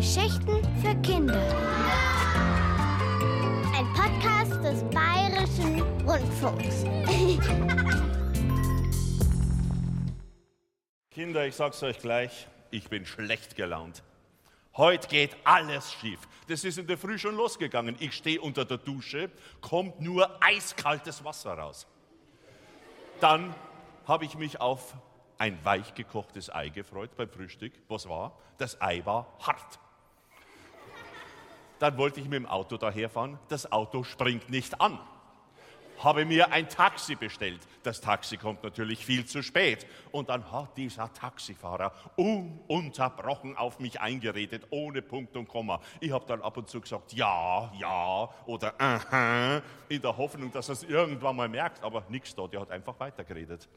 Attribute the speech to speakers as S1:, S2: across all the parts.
S1: Geschichten für Kinder. Ein Podcast des Bayerischen Rundfunks.
S2: Kinder, ich sag's euch gleich, ich bin schlecht gelaunt. Heute geht alles schief. Das ist in der Früh schon losgegangen. Ich stehe unter der Dusche, kommt nur eiskaltes Wasser raus. Dann habe ich mich auf ein weich gekochtes Ei gefreut beim Frühstück. Was war? Das Ei war hart. Dann wollte ich mit dem Auto daherfahren. Das Auto springt nicht an. Habe mir ein Taxi bestellt. Das Taxi kommt natürlich viel zu spät. Und dann hat dieser Taxifahrer ununterbrochen auf mich eingeredet, ohne Punkt und Komma. Ich habe dann ab und zu gesagt, ja, ja oder aha, in der Hoffnung, dass er es irgendwann mal merkt. Aber nichts da, der hat einfach weitergeredet.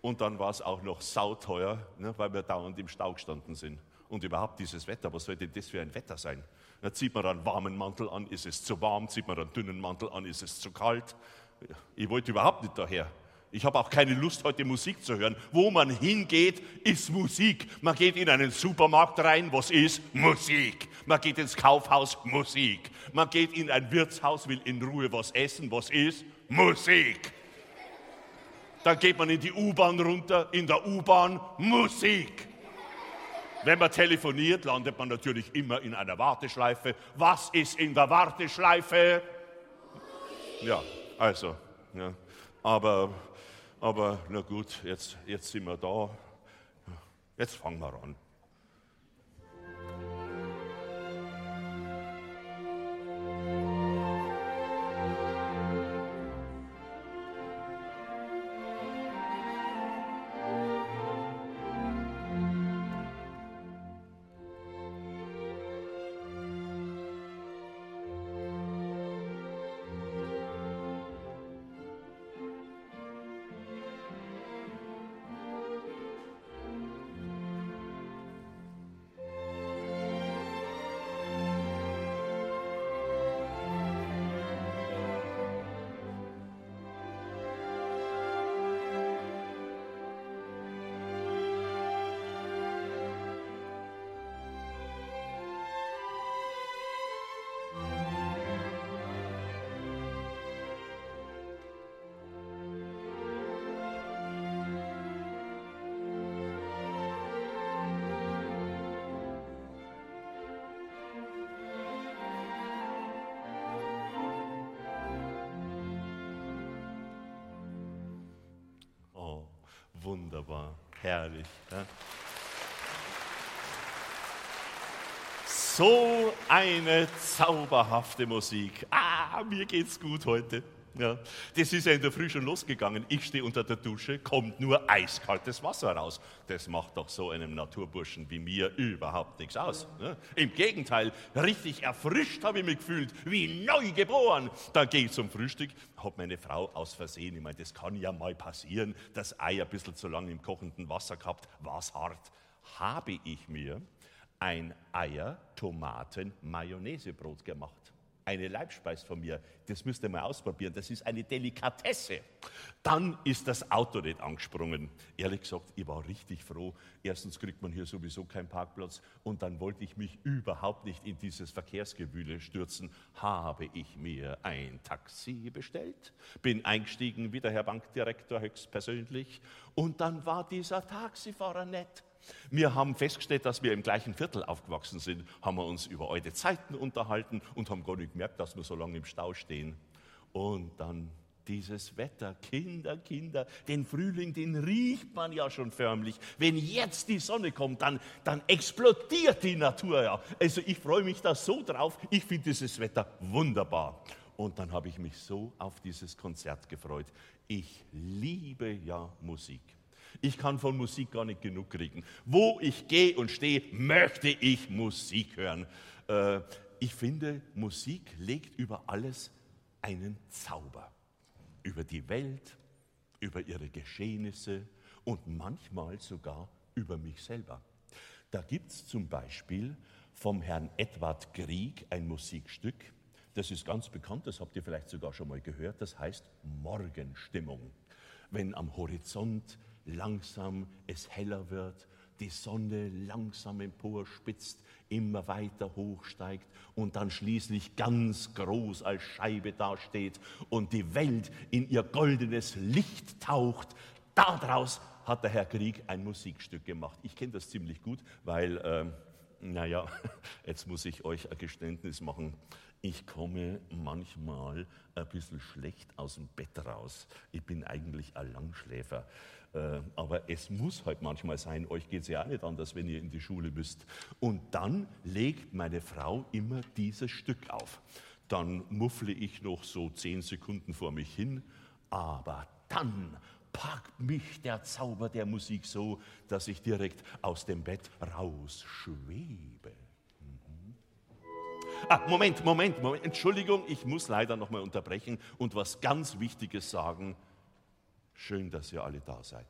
S2: Und dann war es auch noch sauteuer, ne, weil wir dauernd im Stau gestanden sind. Und überhaupt dieses Wetter, was soll denn das für ein Wetter sein? Da zieht man einen warmen Mantel an, ist es zu warm, zieht man einen dünnen Mantel an, ist es zu kalt. Ich wollte überhaupt nicht daher. Ich habe auch keine Lust, heute Musik zu hören. Wo man hingeht, ist Musik. Man geht in einen Supermarkt rein, was ist? Musik. Man geht ins Kaufhaus, Musik. Man geht in ein Wirtshaus, will in Ruhe was essen, was ist? Musik. Dann geht man in die U-Bahn runter, in der U-Bahn Musik. Wenn man telefoniert, landet man natürlich immer in einer Warteschleife. Was ist in der Warteschleife? Ja, also, ja. aber, aber na gut, jetzt, jetzt sind wir da. Jetzt fangen wir an. Wunderbar, herrlich. Ja. So eine zauberhafte Musik. Ah, mir geht's gut heute. Ja, das ist ja in der Früh schon losgegangen. Ich stehe unter der Dusche, kommt nur eiskaltes Wasser raus. Das macht doch so einem Naturburschen wie mir überhaupt nichts aus. Ne? Im Gegenteil, richtig erfrischt habe ich mich gefühlt, wie neu geboren. Dann gehe ich zum Frühstück, habe meine Frau aus Versehen, ich meine, das kann ja mal passieren, das Ei ein bisschen zu lange im kochenden Wasser gehabt, war es hart. Habe ich mir ein Eier-Tomaten-Mayonnaise-Brot gemacht eine Leibspeis von mir. Das müsst ihr mal ausprobieren. Das ist eine Delikatesse. Dann ist das Auto nicht angesprungen. Ehrlich gesagt, ich war richtig froh. Erstens kriegt man hier sowieso keinen Parkplatz und dann wollte ich mich überhaupt nicht in dieses Verkehrsgewühle stürzen. Habe ich mir ein Taxi bestellt, bin eingestiegen wie der Herr Bankdirektor höchstpersönlich und dann war dieser Taxifahrer nett. Wir haben festgestellt, dass wir im gleichen Viertel aufgewachsen sind, haben wir uns über alte Zeiten unterhalten und haben gar nicht gemerkt, dass wir so lange im Stau stehen. Und dann dieses Wetter, Kinder, Kinder, den Frühling, den riecht man ja schon förmlich. Wenn jetzt die Sonne kommt, dann, dann explodiert die Natur ja. Also ich freue mich da so drauf. Ich finde dieses Wetter wunderbar. Und dann habe ich mich so auf dieses Konzert gefreut. Ich liebe ja Musik. Ich kann von Musik gar nicht genug kriegen. Wo ich gehe und stehe, möchte ich Musik hören. Äh, ich finde, Musik legt über alles einen Zauber. Über die Welt, über ihre Geschehnisse und manchmal sogar über mich selber. Da gibt es zum Beispiel vom Herrn Edward Grieg ein Musikstück. Das ist ganz bekannt, das habt ihr vielleicht sogar schon mal gehört. Das heißt Morgenstimmung. Wenn am Horizont langsam es heller wird, die Sonne langsam emporspitzt, immer weiter hochsteigt und dann schließlich ganz groß als Scheibe dasteht und die Welt in ihr goldenes Licht taucht. Daraus hat der Herr Krieg ein Musikstück gemacht. Ich kenne das ziemlich gut, weil, äh, naja, jetzt muss ich euch ein Geständnis machen. Ich komme manchmal ein bisschen schlecht aus dem Bett raus. Ich bin eigentlich ein Langschläfer. Äh, aber es muss halt manchmal sein, euch geht es ja auch nicht anders, wenn ihr in die Schule müsst. Und dann legt meine Frau immer dieses Stück auf. Dann muffle ich noch so zehn Sekunden vor mich hin, aber dann packt mich der Zauber der Musik so, dass ich direkt aus dem Bett rausschwebe. Mhm. Ah, Moment, Moment, Moment. Entschuldigung, ich muss leider noch mal unterbrechen und was ganz Wichtiges sagen. Schön, dass ihr alle da seid.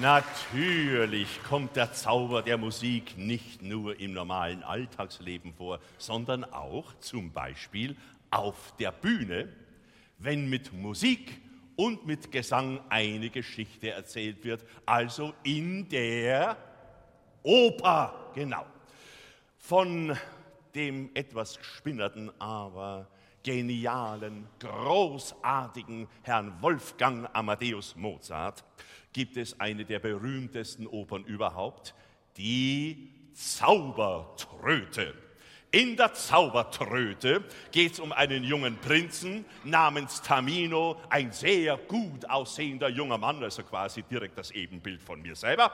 S2: Natürlich kommt der Zauber der Musik nicht nur im normalen Alltagsleben vor, sondern auch zum Beispiel auf der Bühne, wenn mit Musik und mit Gesang eine Geschichte erzählt wird, also in der Oper, genau. Von dem etwas gespinnerten, aber genialen, großartigen Herrn Wolfgang Amadeus Mozart gibt es eine der berühmtesten Opern überhaupt, die Zaubertröte. In der Zaubertröte geht es um einen jungen Prinzen namens Tamino, ein sehr gut aussehender junger Mann, also quasi direkt das Ebenbild von mir selber.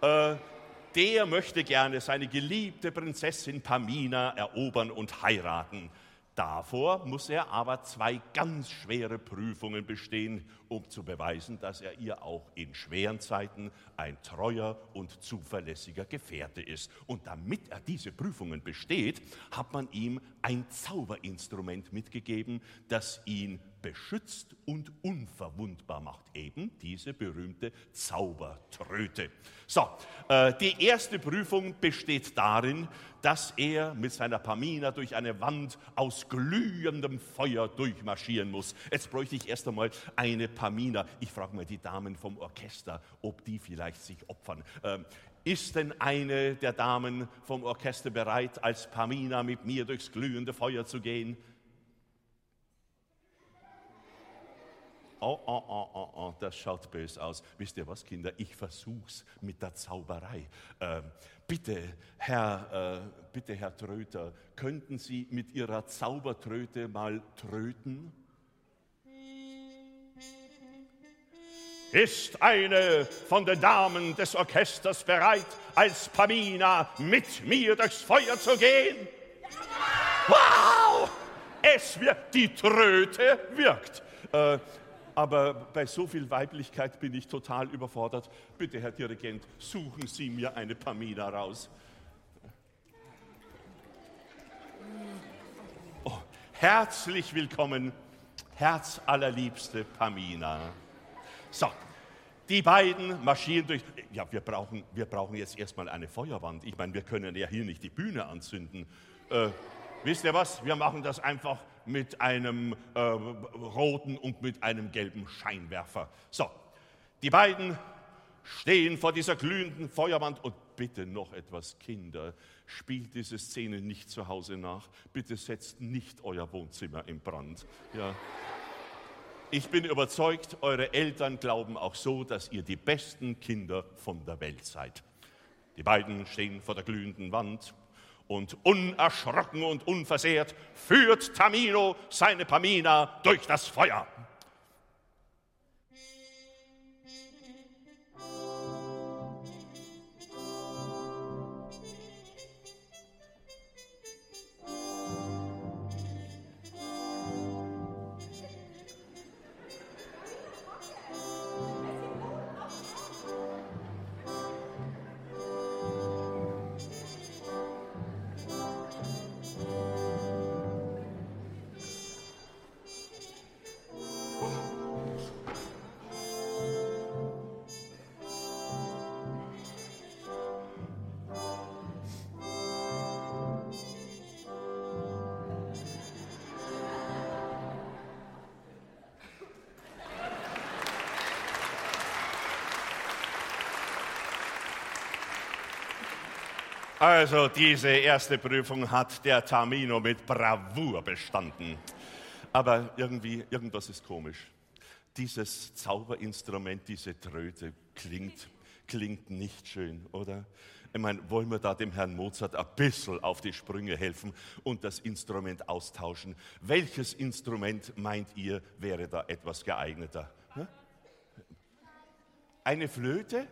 S2: Äh, der möchte gerne seine geliebte Prinzessin Pamina erobern und heiraten. Davor muss er aber zwei ganz schwere Prüfungen bestehen, um zu beweisen, dass er ihr auch in schweren Zeiten ein treuer und zuverlässiger Gefährte ist. Und damit er diese Prüfungen besteht, hat man ihm ein Zauberinstrument mitgegeben, das ihn beschützt und unverwundbar macht. Eben diese berühmte Zaubertröte. So, äh, die erste Prüfung besteht darin, dass er mit seiner Pamina durch eine Wand aus glühendem Feuer durchmarschieren muss. Jetzt bräuchte ich erst einmal eine Pamina. Ich frage mal die Damen vom Orchester, ob die vielleicht sich opfern. Ähm, ist denn eine der Damen vom Orchester bereit, als Pamina mit mir durchs glühende Feuer zu gehen? Oh, oh, oh, oh, oh, das schaut böse aus. Wisst ihr was, Kinder? Ich versuch's mit der Zauberei. Äh, bitte, Herr, äh, bitte, Herr Tröter, könnten Sie mit Ihrer Zaubertröte mal tröten? Ist eine von den Damen des Orchesters bereit, als Pamina mit mir durchs Feuer zu gehen? Wow! Es wirkt, die Tröte wirkt. Äh, aber bei so viel Weiblichkeit bin ich total überfordert. Bitte, Herr Dirigent, suchen Sie mir eine Pamina raus. Oh, herzlich willkommen, herzallerliebste Pamina. So, die beiden marschieren durch. Ja, wir brauchen, wir brauchen jetzt erstmal eine Feuerwand. Ich meine, wir können ja hier nicht die Bühne anzünden. Äh, wisst ihr was? Wir machen das einfach mit einem äh, roten und mit einem gelben Scheinwerfer. So, die beiden stehen vor dieser glühenden Feuerwand und bitte noch etwas, Kinder, spielt diese Szene nicht zu Hause nach. Bitte setzt nicht euer Wohnzimmer in Brand. Ja. Ich bin überzeugt, eure Eltern glauben auch so, dass ihr die besten Kinder von der Welt seid. Die beiden stehen vor der glühenden Wand und unerschrocken und unversehrt führt Tamino seine Pamina durch das Feuer. Also diese erste Prüfung hat der Tamino mit Bravour bestanden. Aber irgendwie, irgendwas ist komisch. Dieses Zauberinstrument, diese Tröte klingt, klingt nicht schön, oder? Ich meine, wollen wir da dem Herrn Mozart ein bisschen auf die Sprünge helfen und das Instrument austauschen? Welches Instrument meint ihr, wäre da etwas geeigneter? Eine Flöte?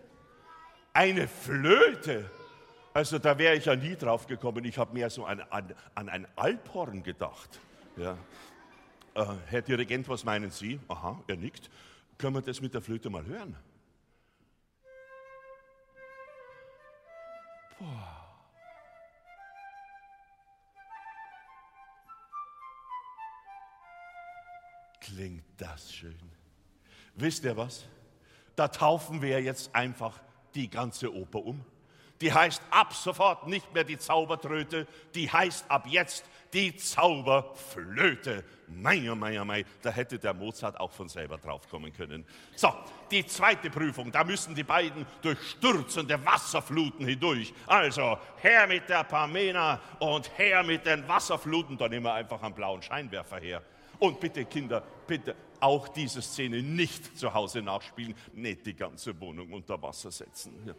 S2: Eine Flöte? Also da wäre ich ja nie drauf gekommen. Ich habe mehr so an, an, an ein Alphorn gedacht. Ja. Äh, Herr Dirigent, was meinen Sie? Aha, er nickt. Können wir das mit der Flöte mal hören? Boah. Klingt das schön. Wisst ihr was? da taufen wir jetzt einfach die ganze Oper um. Die heißt ab sofort nicht mehr die Zaubertröte, die heißt ab jetzt die Zauberflöte. Mei, oh mei, oh mei, da hätte der Mozart auch von selber draufkommen können. So, die zweite Prüfung, da müssen die beiden durch stürzende Wasserfluten hindurch. Also, her mit der Pamena und her mit den Wasserfluten, da nehmen wir einfach einen blauen Scheinwerfer her. Und bitte, Kinder, bitte auch diese Szene nicht zu Hause nachspielen, nicht die ganze Wohnung unter Wasser setzen. Ja.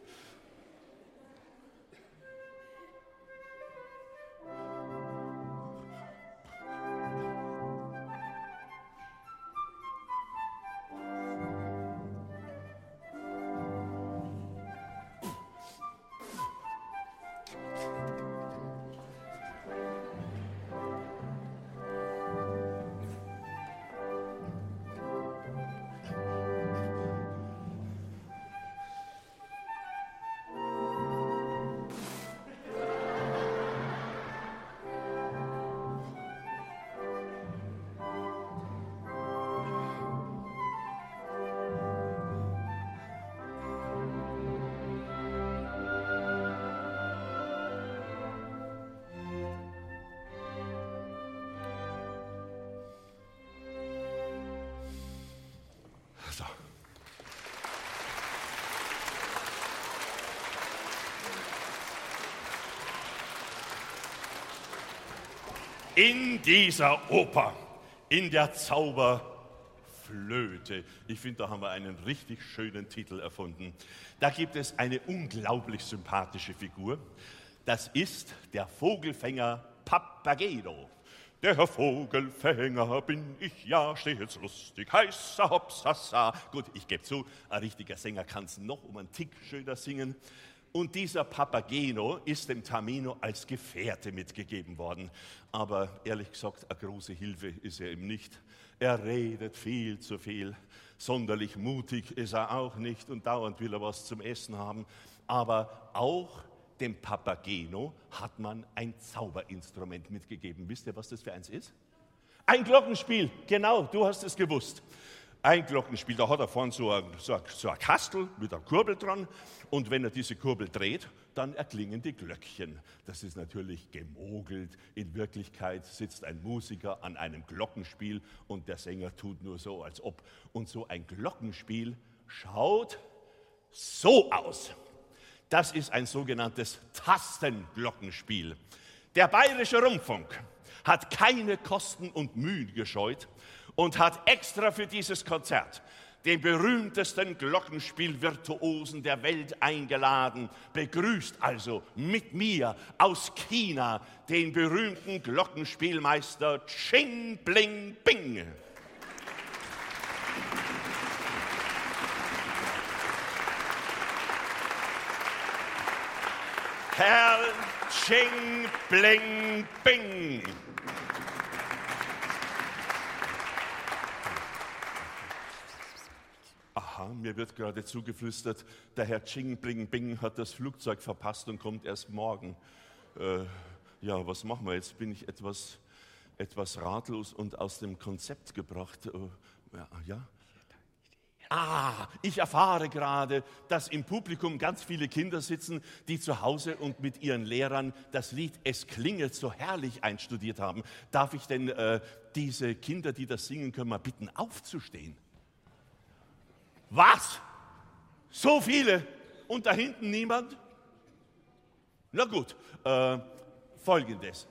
S2: In dieser Oper, in der Zauberflöte. Ich finde, da haben wir einen richtig schönen Titel erfunden. Da gibt es eine unglaublich sympathische Figur. Das ist der Vogelfänger Papageno. Der Vogelfänger bin ich ja stets lustig, heißer Hopsasa. Gut, ich gebe zu, ein richtiger Sänger kann es noch um einen Tick schöner singen. Und dieser Papageno ist dem Tamino als Gefährte mitgegeben worden. Aber ehrlich gesagt, eine große Hilfe ist er ihm nicht. Er redet viel zu viel. Sonderlich mutig ist er auch nicht und dauernd will er was zum Essen haben. Aber auch dem Papageno hat man ein Zauberinstrument mitgegeben. Wisst ihr, was das für eins ist? Ein Glockenspiel, genau, du hast es gewusst ein Glockenspiel, da hat er vorne so ein, so, so Kastel mit einer Kurbel dran und wenn er diese Kurbel dreht, dann erklingen die Glöckchen. Das ist natürlich gemogelt. In Wirklichkeit sitzt ein Musiker an einem Glockenspiel und der Sänger tut nur so, als ob. Und so ein Glockenspiel schaut so aus. Das ist ein sogenanntes Tastenglockenspiel. Der Bayerische Rundfunk hat keine Kosten und Mühen gescheut, und hat extra für dieses Konzert den berühmtesten Glockenspielvirtuosen der Welt eingeladen. Begrüßt also mit mir aus China den berühmten Glockenspielmeister Ching Bling Bing. Herr Ching Bling Bing. Mir wird gerade zugeflüstert, der Herr Ching Bling Bing hat das Flugzeug verpasst und kommt erst morgen. Äh, ja, was machen wir jetzt? Bin ich etwas, etwas ratlos und aus dem Konzept gebracht. Äh, ja. Ah, ich erfahre gerade, dass im Publikum ganz viele Kinder sitzen, die zu Hause und mit ihren Lehrern das Lied Es klingelt so herrlich einstudiert haben. Darf ich denn äh, diese Kinder, die das singen können, mal bitten, aufzustehen? Was? So viele? Und da hinten niemand? Na gut, äh, folgendes.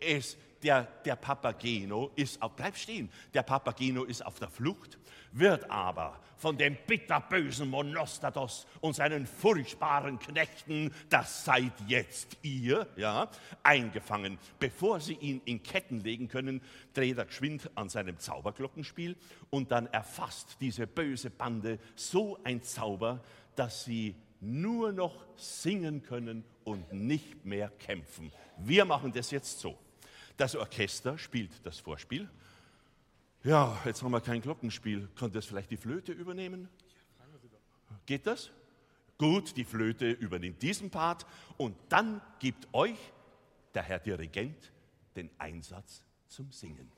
S2: Es, der, der Papageno ist, auf, bleib stehen, der Papageno ist auf der Flucht wird aber von dem bitterbösen Monostatos und seinen furchtbaren Knechten, das seid jetzt ihr, ja, eingefangen. Bevor sie ihn in Ketten legen können, dreht er geschwind an seinem Zauberglockenspiel und dann erfasst diese böse Bande so ein Zauber, dass sie nur noch singen können und nicht mehr kämpfen. Wir machen das jetzt so. Das Orchester spielt das Vorspiel ja, jetzt haben wir kein Glockenspiel. Könnte das vielleicht die Flöte übernehmen? Geht das? Gut, die Flöte übernimmt diesen Part und dann gibt euch der Herr Dirigent den Einsatz zum Singen.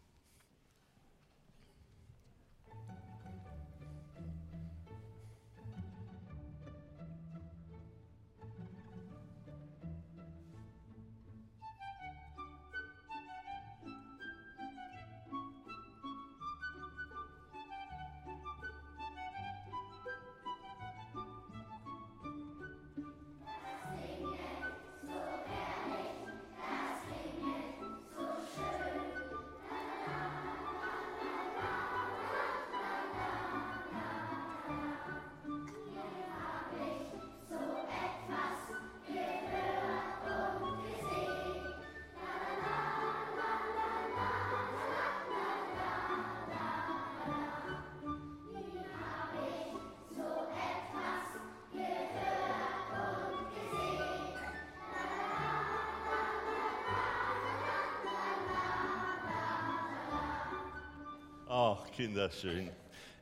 S2: Kinder, schön.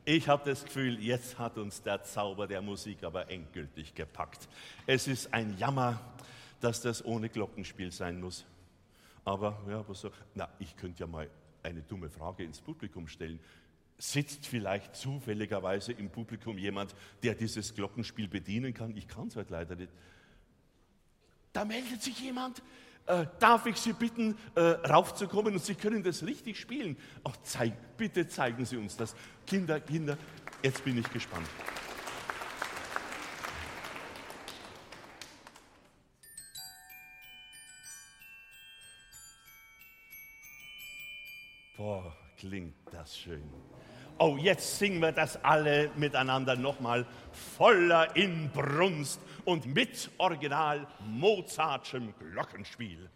S2: Ich habe das Gefühl, jetzt hat uns der Zauber der Musik aber endgültig gepackt. Es ist ein Jammer, dass das ohne Glockenspiel sein muss. Aber ja, was so, na, ich könnte ja mal eine dumme Frage ins Publikum stellen. Sitzt vielleicht zufälligerweise im Publikum jemand, der dieses Glockenspiel bedienen kann? Ich kann es halt leider nicht. Da meldet sich jemand. Äh, darf ich Sie bitten, äh, raufzukommen und Sie können das richtig spielen? Ach, zeig, bitte zeigen Sie uns das. Kinder, Kinder, jetzt bin ich gespannt. Boah, klingt das schön. Oh, jetzt singen wir das alle miteinander nochmal voller Inbrunst und mit Original Mozartschem Glockenspiel.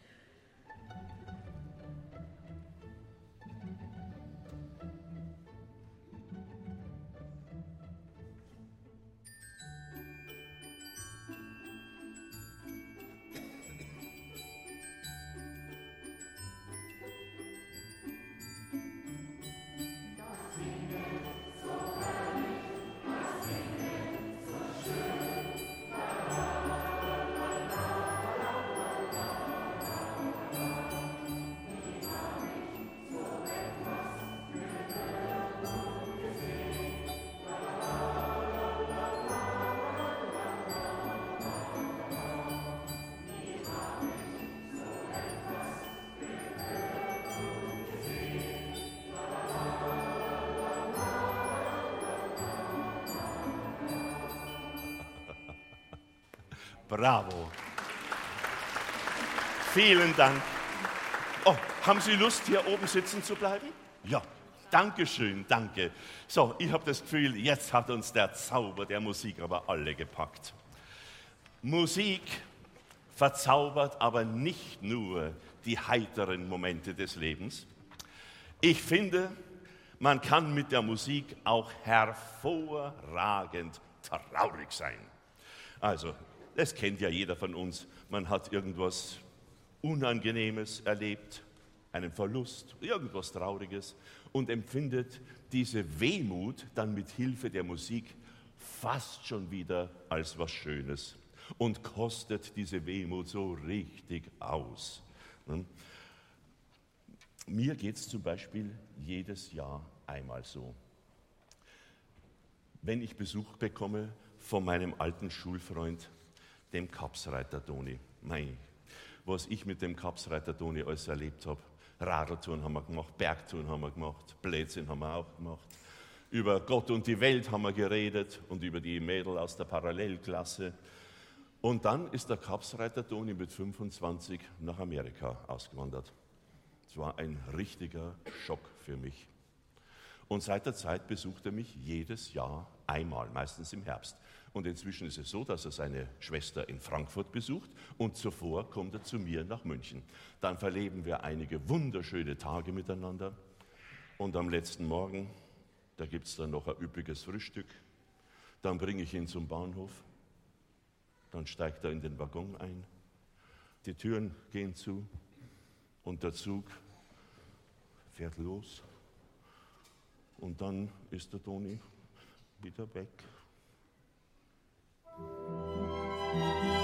S2: Bravo. Vielen Dank. Oh, haben Sie Lust, hier oben sitzen zu bleiben? Ja. Dankeschön, danke. So, ich habe das Gefühl, jetzt hat uns der Zauber der Musik aber alle gepackt. Musik verzaubert aber nicht nur die heiteren Momente des Lebens. Ich finde, man kann mit der Musik auch hervorragend traurig sein. Also, das kennt ja jeder von uns. Man hat irgendwas Unangenehmes erlebt, einen Verlust, irgendwas Trauriges und empfindet diese Wehmut dann mit Hilfe der Musik fast schon wieder als was Schönes und kostet diese Wehmut so richtig aus. Hm? Mir geht es zum Beispiel jedes Jahr einmal so. Wenn ich Besuch bekomme von meinem alten Schulfreund, dem Kapsreiter Toni. Mei, was ich mit dem Kapsreiter Toni alles erlebt habe. Radeltouren haben wir gemacht, Bergtouren haben wir gemacht, Blödsinn haben wir auch gemacht. Über Gott und die Welt haben wir geredet und über die Mädel aus der Parallelklasse. Und dann ist der Kapsreiter Toni mit 25 nach Amerika ausgewandert. Es war ein richtiger Schock für mich. Und seit der Zeit besucht er mich jedes Jahr einmal, meistens im Herbst. Und inzwischen ist es so, dass er seine Schwester in Frankfurt besucht und zuvor kommt er zu mir nach München. Dann verleben wir einige wunderschöne Tage miteinander. Und am letzten Morgen, da gibt es dann noch ein üppiges Frühstück. Dann bringe ich ihn zum Bahnhof. Dann steigt er in den Waggon ein. Die Türen gehen zu und der Zug fährt los. Und dann ist der Toni wieder weg. Thank you.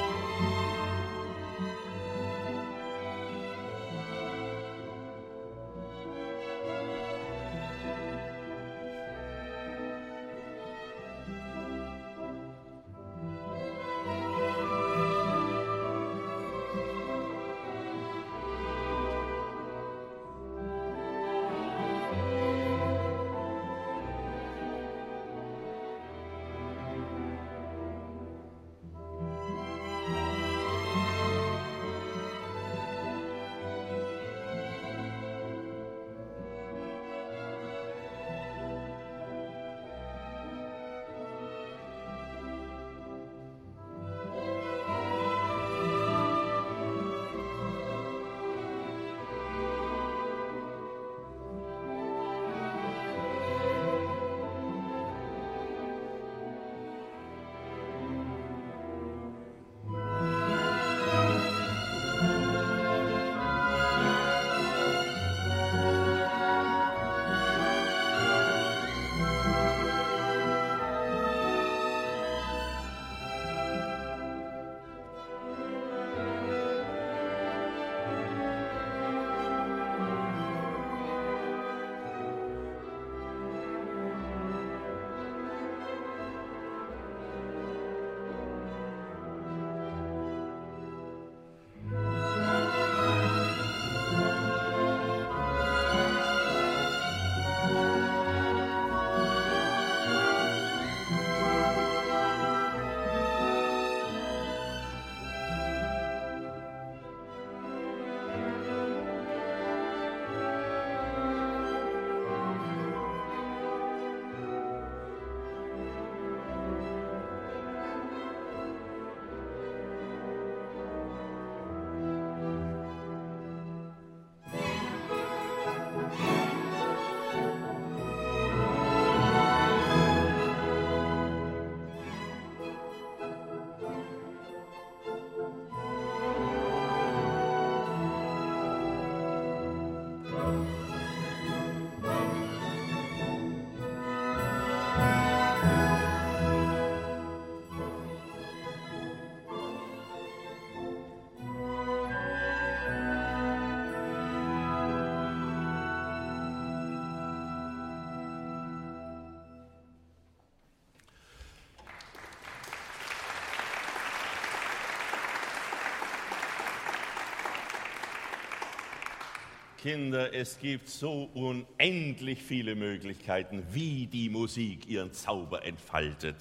S2: Kinder, es gibt so unendlich viele Möglichkeiten, wie die Musik ihren Zauber entfaltet.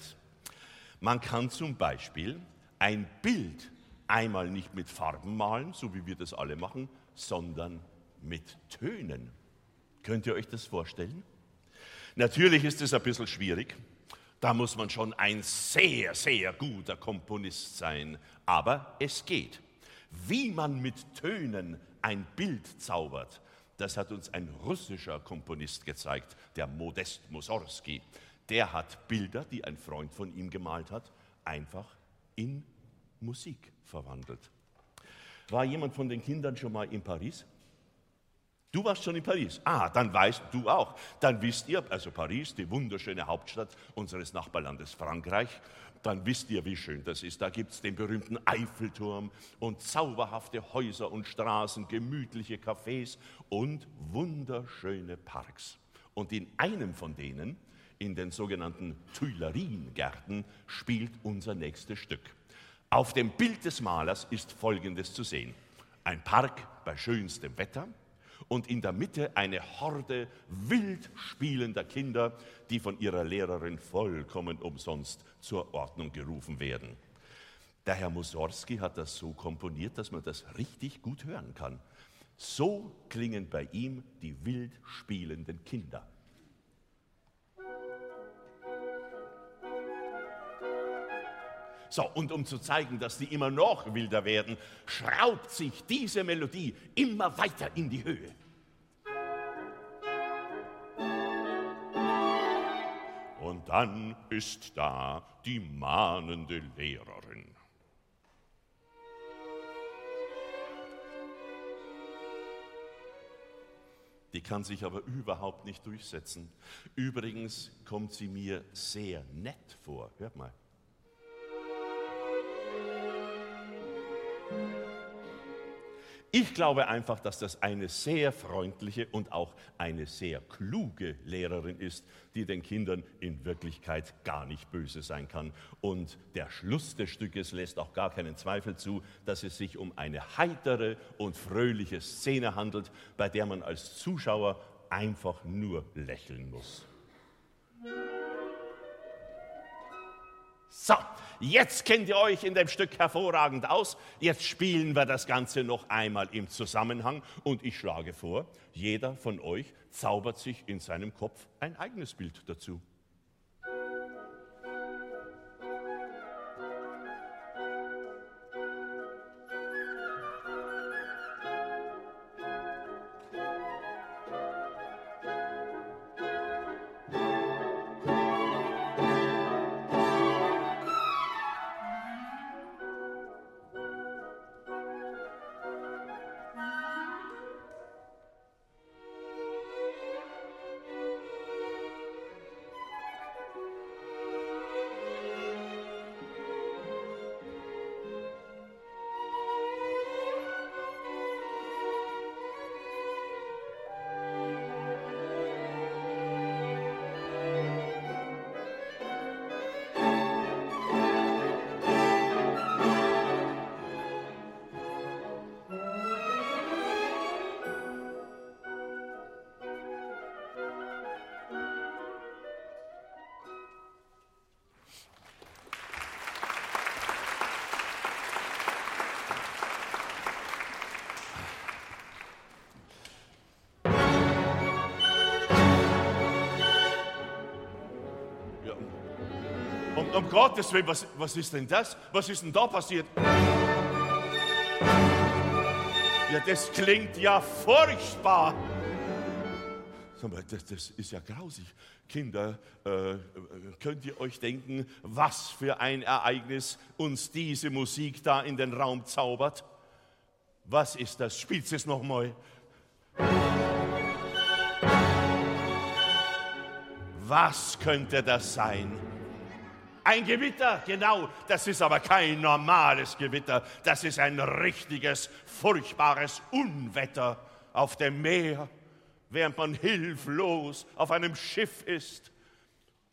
S2: Man kann zum Beispiel ein Bild einmal nicht mit Farben malen, so wie wir das alle machen, sondern mit Tönen. Könnt ihr euch das vorstellen? Natürlich ist es ein bisschen schwierig. Da muss man schon ein sehr, sehr guter Komponist sein. Aber es geht. Wie man mit Tönen ein Bild zaubert, das hat uns ein russischer Komponist gezeigt, der Modest Mussorgsky. Der hat Bilder, die ein Freund von ihm gemalt hat, einfach in Musik verwandelt. War jemand von den Kindern schon mal in Paris? Du warst schon in Paris. Ah, dann weißt du auch. Dann wisst ihr, also Paris, die wunderschöne Hauptstadt unseres Nachbarlandes Frankreich, dann wisst ihr, wie schön das ist. Da gibt es den berühmten Eiffelturm und zauberhafte Häuser und Straßen, gemütliche Cafés und wunderschöne Parks. Und in einem von denen, in den sogenannten Tuileriengärten, spielt unser nächstes Stück. Auf dem Bild des Malers ist Folgendes zu sehen. Ein Park bei schönstem Wetter, und in der Mitte eine Horde wild spielender Kinder, die von ihrer Lehrerin vollkommen umsonst zur Ordnung gerufen werden. Der Herr Mussorgsky hat das so komponiert, dass man das richtig gut hören kann. So klingen bei ihm die wild spielenden Kinder. So, und um zu zeigen, dass die immer noch wilder werden, schraubt sich diese Melodie immer weiter in die Höhe. Und dann ist da die mahnende Lehrerin. Die kann sich aber überhaupt nicht durchsetzen. Übrigens kommt sie mir sehr nett vor. Hört mal. Ich glaube einfach, dass das eine sehr freundliche und auch eine sehr kluge Lehrerin ist, die den Kindern in Wirklichkeit gar nicht böse sein kann. Und der Schluss des Stückes lässt auch gar keinen Zweifel zu, dass es sich um eine heitere und fröhliche Szene handelt, bei der man als Zuschauer einfach nur lächeln muss. So, jetzt kennt ihr euch in dem Stück hervorragend aus. Jetzt spielen wir das Ganze noch einmal im Zusammenhang und ich schlage vor, jeder von euch zaubert sich in seinem Kopf ein eigenes Bild dazu. Um Gottes Willen, was, was ist denn das? Was ist denn da passiert? Ja, das klingt ja furchtbar. Das, das ist ja grausig. Kinder, äh, könnt ihr euch denken, was für ein Ereignis uns diese Musik da in den Raum zaubert? Was ist das? Spielt es nochmal. Was könnte das sein? Ein Gewitter, genau, das ist aber kein normales Gewitter, das ist ein richtiges, furchtbares Unwetter auf dem Meer, während man hilflos auf einem Schiff ist.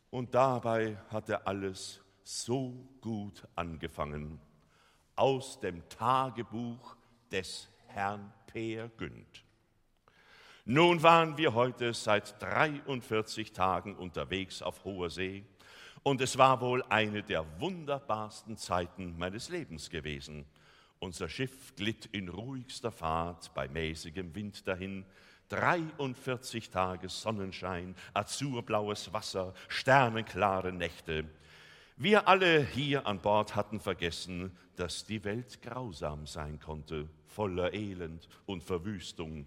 S2: Und dabei hatte alles so gut angefangen. Aus dem Tagebuch des Herrn Peer Günd. Nun waren wir heute seit 43 Tagen unterwegs auf hoher See und es war wohl eine der wunderbarsten Zeiten meines Lebens gewesen. Unser Schiff glitt in ruhigster Fahrt bei mäßigem Wind dahin. 43 Tage Sonnenschein, azurblaues Wasser, sternenklare Nächte. Wir alle hier an Bord hatten vergessen, dass die Welt grausam sein konnte, voller Elend und Verwüstung.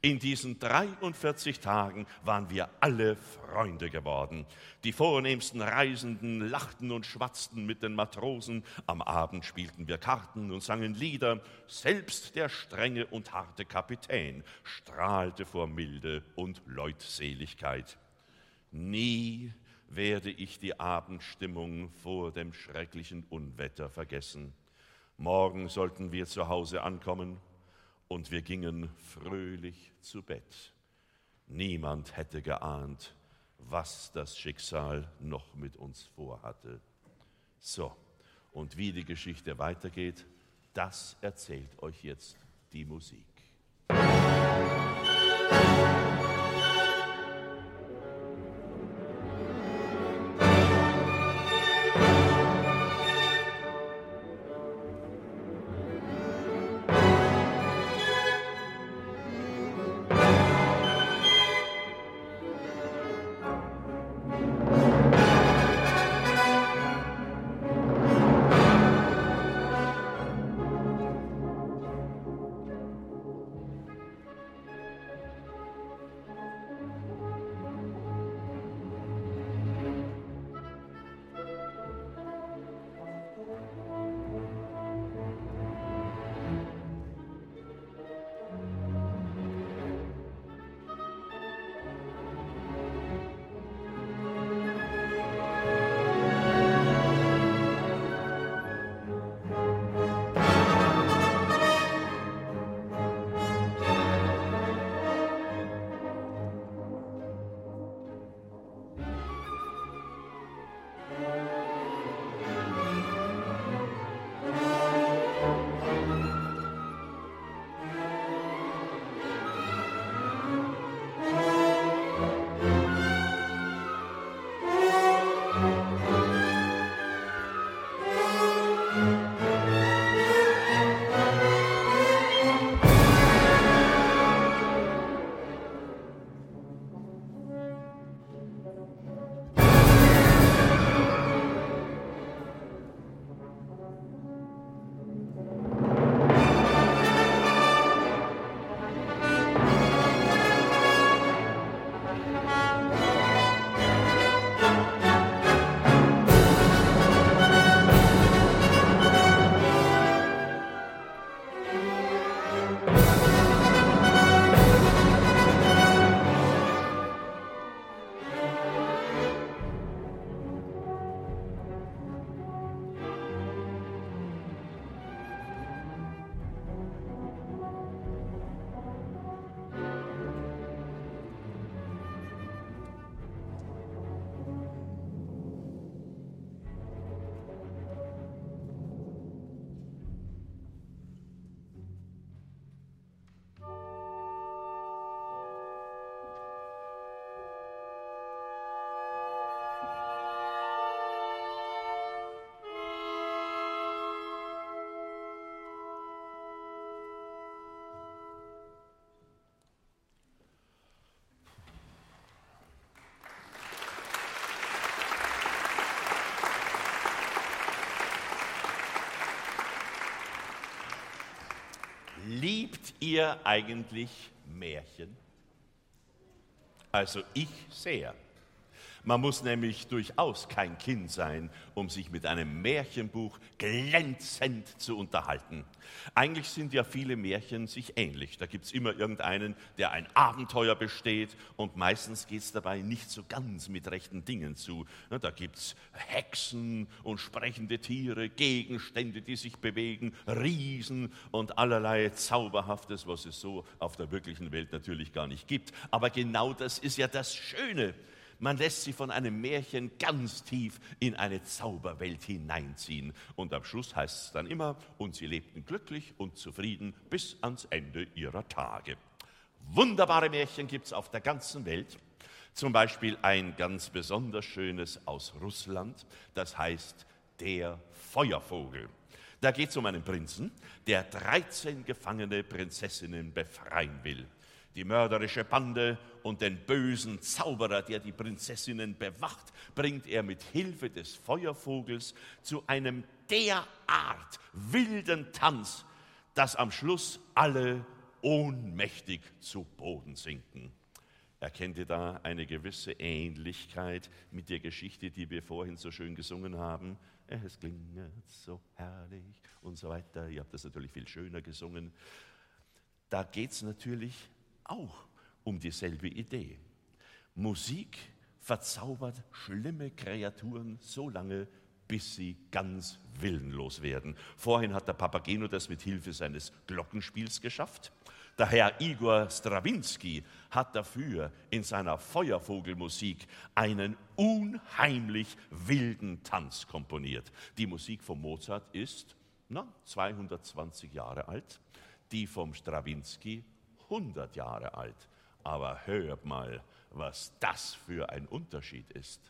S2: In diesen 43 Tagen waren wir alle Freunde geworden. Die vornehmsten Reisenden lachten und schwatzten mit den Matrosen. Am Abend spielten wir Karten und sangen Lieder. Selbst der strenge und harte Kapitän strahlte vor Milde und Leutseligkeit. Nie werde ich die Abendstimmung vor dem schrecklichen Unwetter vergessen. Morgen sollten wir zu Hause ankommen und wir gingen fröhlich zu Bett. Niemand hätte geahnt, was das Schicksal noch mit uns vorhatte. So, und wie die Geschichte weitergeht, das erzählt euch jetzt die Musik. Liebt ihr eigentlich Märchen? Also ich sehr. Man muss nämlich durchaus kein Kind sein, um sich mit einem Märchenbuch glänzend zu unterhalten. Eigentlich sind ja viele Märchen sich ähnlich. Da gibt es immer irgendeinen, der ein Abenteuer besteht und meistens geht es dabei nicht so ganz mit rechten Dingen zu. Da gibt es Hexen und sprechende Tiere, Gegenstände, die sich bewegen, Riesen und allerlei Zauberhaftes, was es so auf der wirklichen Welt natürlich gar nicht gibt. Aber genau das ist ja das Schöne man lässt sie von einem Märchen ganz tief in eine Zauberwelt hineinziehen. Und am Schluss heißt es dann immer, und sie lebten glücklich und zufrieden bis ans Ende ihrer Tage. Wunderbare Märchen gibt es auf der ganzen Welt. Zum Beispiel ein ganz besonders schönes aus Russland, das heißt Der Feuervogel. Da geht es um einen Prinzen, der 13 gefangene Prinzessinnen befreien will. Die mörderische Bande und den bösen Zauberer, der die Prinzessinnen bewacht, bringt er mit Hilfe des Feuervogels zu einem derart wilden Tanz, dass am Schluss alle ohnmächtig zu Boden sinken. Erkennt ihr da eine gewisse Ähnlichkeit mit der Geschichte, die wir vorhin so schön gesungen haben? Es klingt so herrlich und so weiter. Ihr habt das natürlich viel schöner gesungen. Da geht es natürlich auch um dieselbe Idee. Musik verzaubert schlimme Kreaturen so lange, bis sie ganz willenlos werden. Vorhin hat der Papageno das mit Hilfe seines Glockenspiels geschafft. Der Herr Igor Strawinski hat dafür in seiner Feuervogelmusik einen unheimlich wilden Tanz komponiert. Die Musik von Mozart ist na, 220 Jahre alt, die vom Strawinski 100 Jahre alt. Aber hört mal, was das für ein Unterschied ist.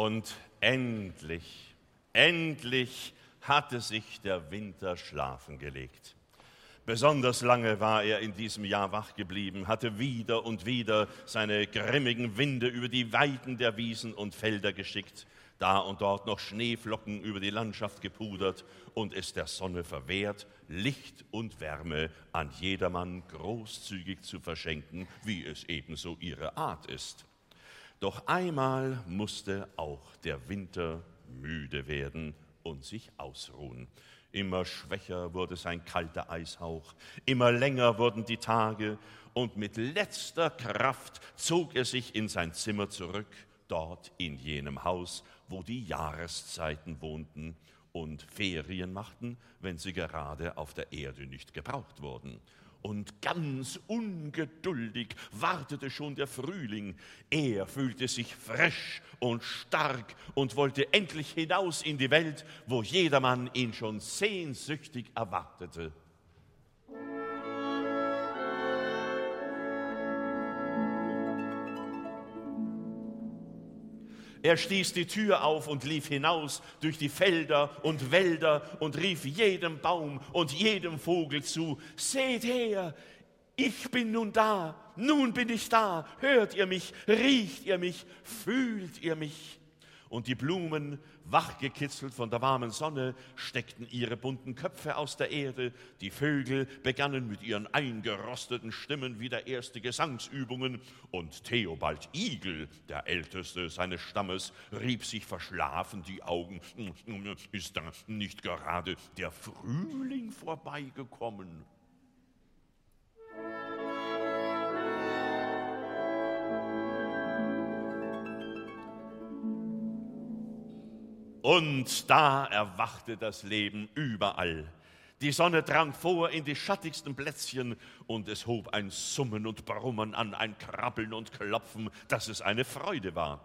S2: Und endlich, endlich hatte sich der Winter schlafen gelegt. Besonders lange war er in diesem Jahr wach geblieben, hatte wieder und wieder seine grimmigen Winde über die Weiden der Wiesen und Felder geschickt, da und dort noch Schneeflocken über die Landschaft gepudert und es der Sonne verwehrt, Licht und Wärme an jedermann großzügig zu verschenken, wie es ebenso ihre Art ist. Doch einmal musste auch der Winter müde werden und sich ausruhen. Immer schwächer wurde sein kalter Eishauch, immer länger wurden die Tage, und mit letzter Kraft zog er sich in sein Zimmer zurück, dort in jenem Haus, wo die Jahreszeiten wohnten und Ferien machten, wenn sie gerade auf der Erde nicht gebraucht wurden und ganz ungeduldig wartete schon der Frühling. Er fühlte sich frisch und stark und wollte endlich hinaus in die Welt, wo jedermann ihn schon sehnsüchtig erwartete. Er stieß die Tür auf und lief hinaus durch die Felder und Wälder und rief jedem Baum und jedem Vogel zu, Seht her, ich bin nun da, nun bin ich da, hört ihr mich, riecht ihr mich, fühlt ihr mich und die Blumen, wachgekitzelt von der warmen Sonne, steckten ihre bunten Köpfe aus der Erde, die Vögel begannen mit ihren eingerosteten Stimmen wieder erste Gesangsübungen, und Theobald Igel, der älteste seines Stammes, rieb sich verschlafen die Augen. Ist da nicht gerade der Frühling vorbeigekommen? Und da erwachte das Leben überall. Die Sonne drang vor in die schattigsten Plätzchen und es hob ein Summen und Brummen an, ein Krabbeln und Klopfen, dass es eine Freude war.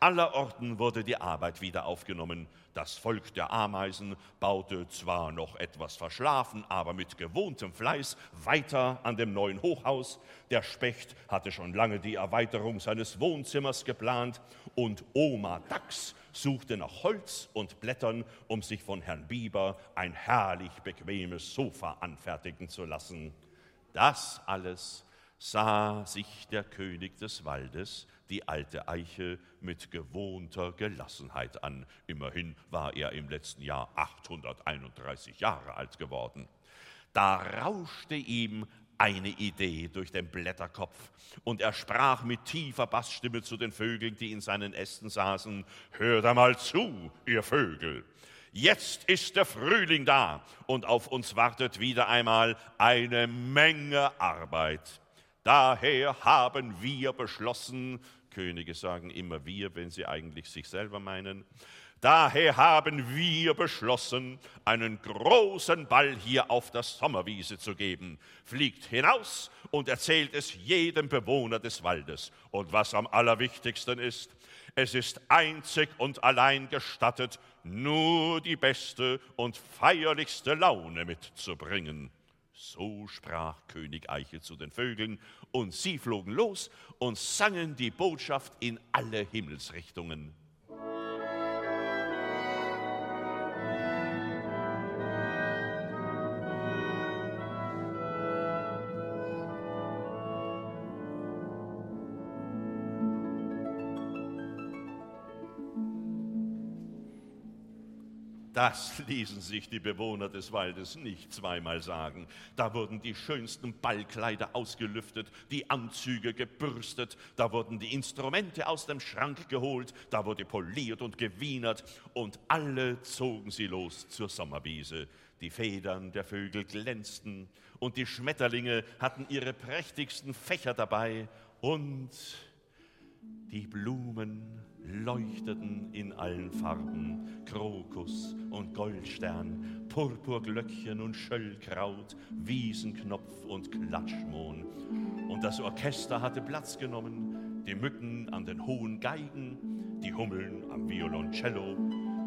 S2: Allerorten wurde die Arbeit wieder aufgenommen. Das Volk der Ameisen baute zwar noch etwas verschlafen, aber mit gewohntem Fleiß weiter an dem neuen Hochhaus. Der Specht hatte schon lange die Erweiterung seines Wohnzimmers geplant und Oma Dachs suchte nach Holz und Blättern, um sich von Herrn Bieber ein herrlich bequemes Sofa anfertigen zu lassen. Das alles sah sich der König des Waldes, die alte Eiche, mit gewohnter Gelassenheit an. Immerhin war er im letzten Jahr 831 Jahre alt geworden. Da rauschte ihm eine Idee durch den Blätterkopf und er sprach mit tiefer Bassstimme zu den Vögeln, die in seinen Ästen saßen, Hört einmal zu, ihr Vögel. Jetzt ist der Frühling da und auf uns wartet wieder einmal eine Menge Arbeit. Daher haben wir beschlossen, Könige sagen immer wir, wenn sie eigentlich sich selber meinen, Daher haben wir beschlossen, einen großen Ball hier auf der Sommerwiese zu geben. Fliegt hinaus und erzählt es jedem Bewohner des Waldes. Und was am allerwichtigsten ist, es ist einzig und allein gestattet, nur die beste und feierlichste Laune mitzubringen. So sprach König Eiche zu den Vögeln, und sie flogen los und sangen die Botschaft in alle Himmelsrichtungen. Das ließen sich die Bewohner des Waldes nicht zweimal sagen. Da wurden die schönsten Ballkleider ausgelüftet, die Anzüge gebürstet, da wurden die Instrumente aus dem Schrank geholt, da wurde poliert und gewienert und alle zogen sie los zur Sommerwiese. Die Federn der Vögel glänzten und die Schmetterlinge hatten ihre prächtigsten Fächer dabei und die Blumen leuchteten in allen Farben, Krokus und Goldstern, Purpurglöckchen und Schöllkraut, Wiesenknopf und Klatschmohn. Und das Orchester hatte Platz genommen, die Mücken an den hohen Geigen, die Hummeln am Violoncello,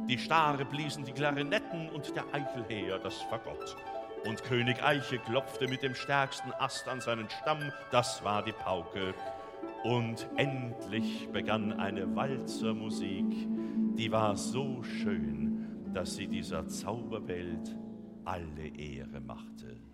S2: die Stare bliesen die Klarinetten und der Eichelheer das Fagott. Und König Eiche klopfte mit dem stärksten Ast an seinen Stamm, das war die Pauke. Und endlich begann eine Walzermusik, die war so schön, dass sie dieser Zauberwelt alle Ehre machte.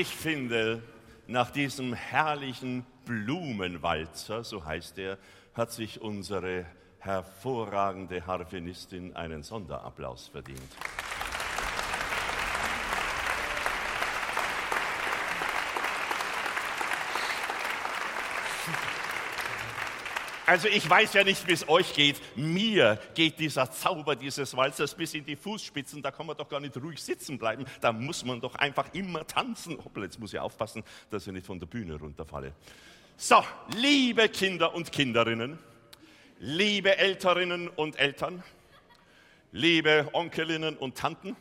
S2: Ich finde, nach diesem herrlichen Blumenwalzer, so heißt er, hat sich unsere hervorragende Harfenistin einen Sonderapplaus verdient. Also ich weiß ja nicht, wie es euch geht. Mir geht dieser Zauber dieses Walzers bis in die Fußspitzen. Da kann man doch gar nicht ruhig sitzen bleiben. Da muss man doch einfach immer tanzen. Hoppla, jetzt muss ich aufpassen, dass ich nicht von der Bühne runterfalle. So, liebe Kinder und Kinderinnen, liebe Älterinnen und Eltern, liebe Onkelinnen und Tanten,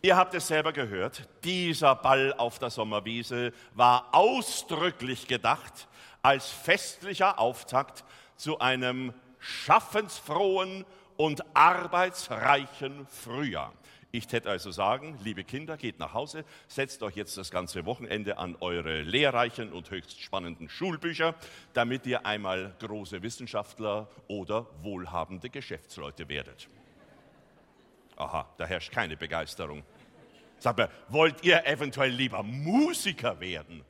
S2: Ihr habt es selber gehört, dieser Ball auf der Sommerwiese war ausdrücklich gedacht als festlicher Auftakt zu einem schaffensfrohen und arbeitsreichen Frühjahr. Ich täte also sagen, liebe Kinder, geht nach Hause, setzt euch jetzt das ganze Wochenende an eure lehrreichen und höchst spannenden Schulbücher, damit ihr einmal große Wissenschaftler oder wohlhabende Geschäftsleute werdet. Aha, da herrscht keine Begeisterung. Sag mal, wollt ihr eventuell lieber Musiker werden?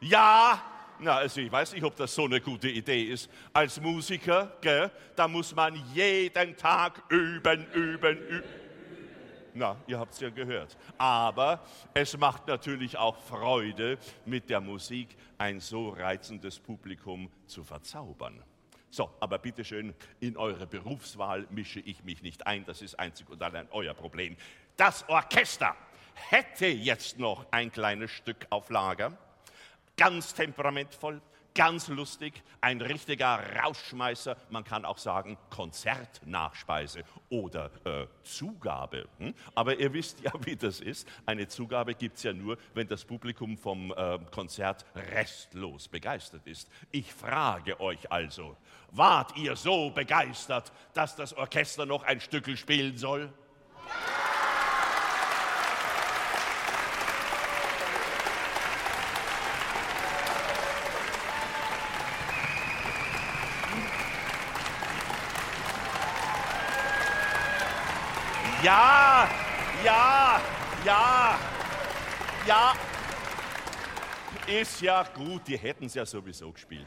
S2: Ja, na, also ich weiß nicht, ob das so eine gute Idee ist. Als Musiker, gell, da muss man jeden Tag üben, üben, üben. Na, ihr habt es ja gehört. Aber es macht natürlich auch Freude, mit der Musik ein so reizendes Publikum zu verzaubern. So, aber bitteschön, in eure Berufswahl mische ich mich nicht ein. Das ist einzig und allein euer Problem. Das Orchester hätte jetzt noch ein kleines Stück auf Lager ganz temperamentvoll, ganz lustig, ein richtiger Rausschmeißer, man kann auch sagen Konzertnachspeise oder äh, Zugabe. Hm? Aber ihr wisst ja, wie das ist. Eine Zugabe gibt es ja nur, wenn das Publikum vom äh, Konzert restlos begeistert ist. Ich frage euch also, wart ihr so begeistert, dass das Orchester noch ein Stückel spielen soll? Ja. Ja, ja, ja, ja. Ist ja gut, die hätten es ja sowieso gespielt.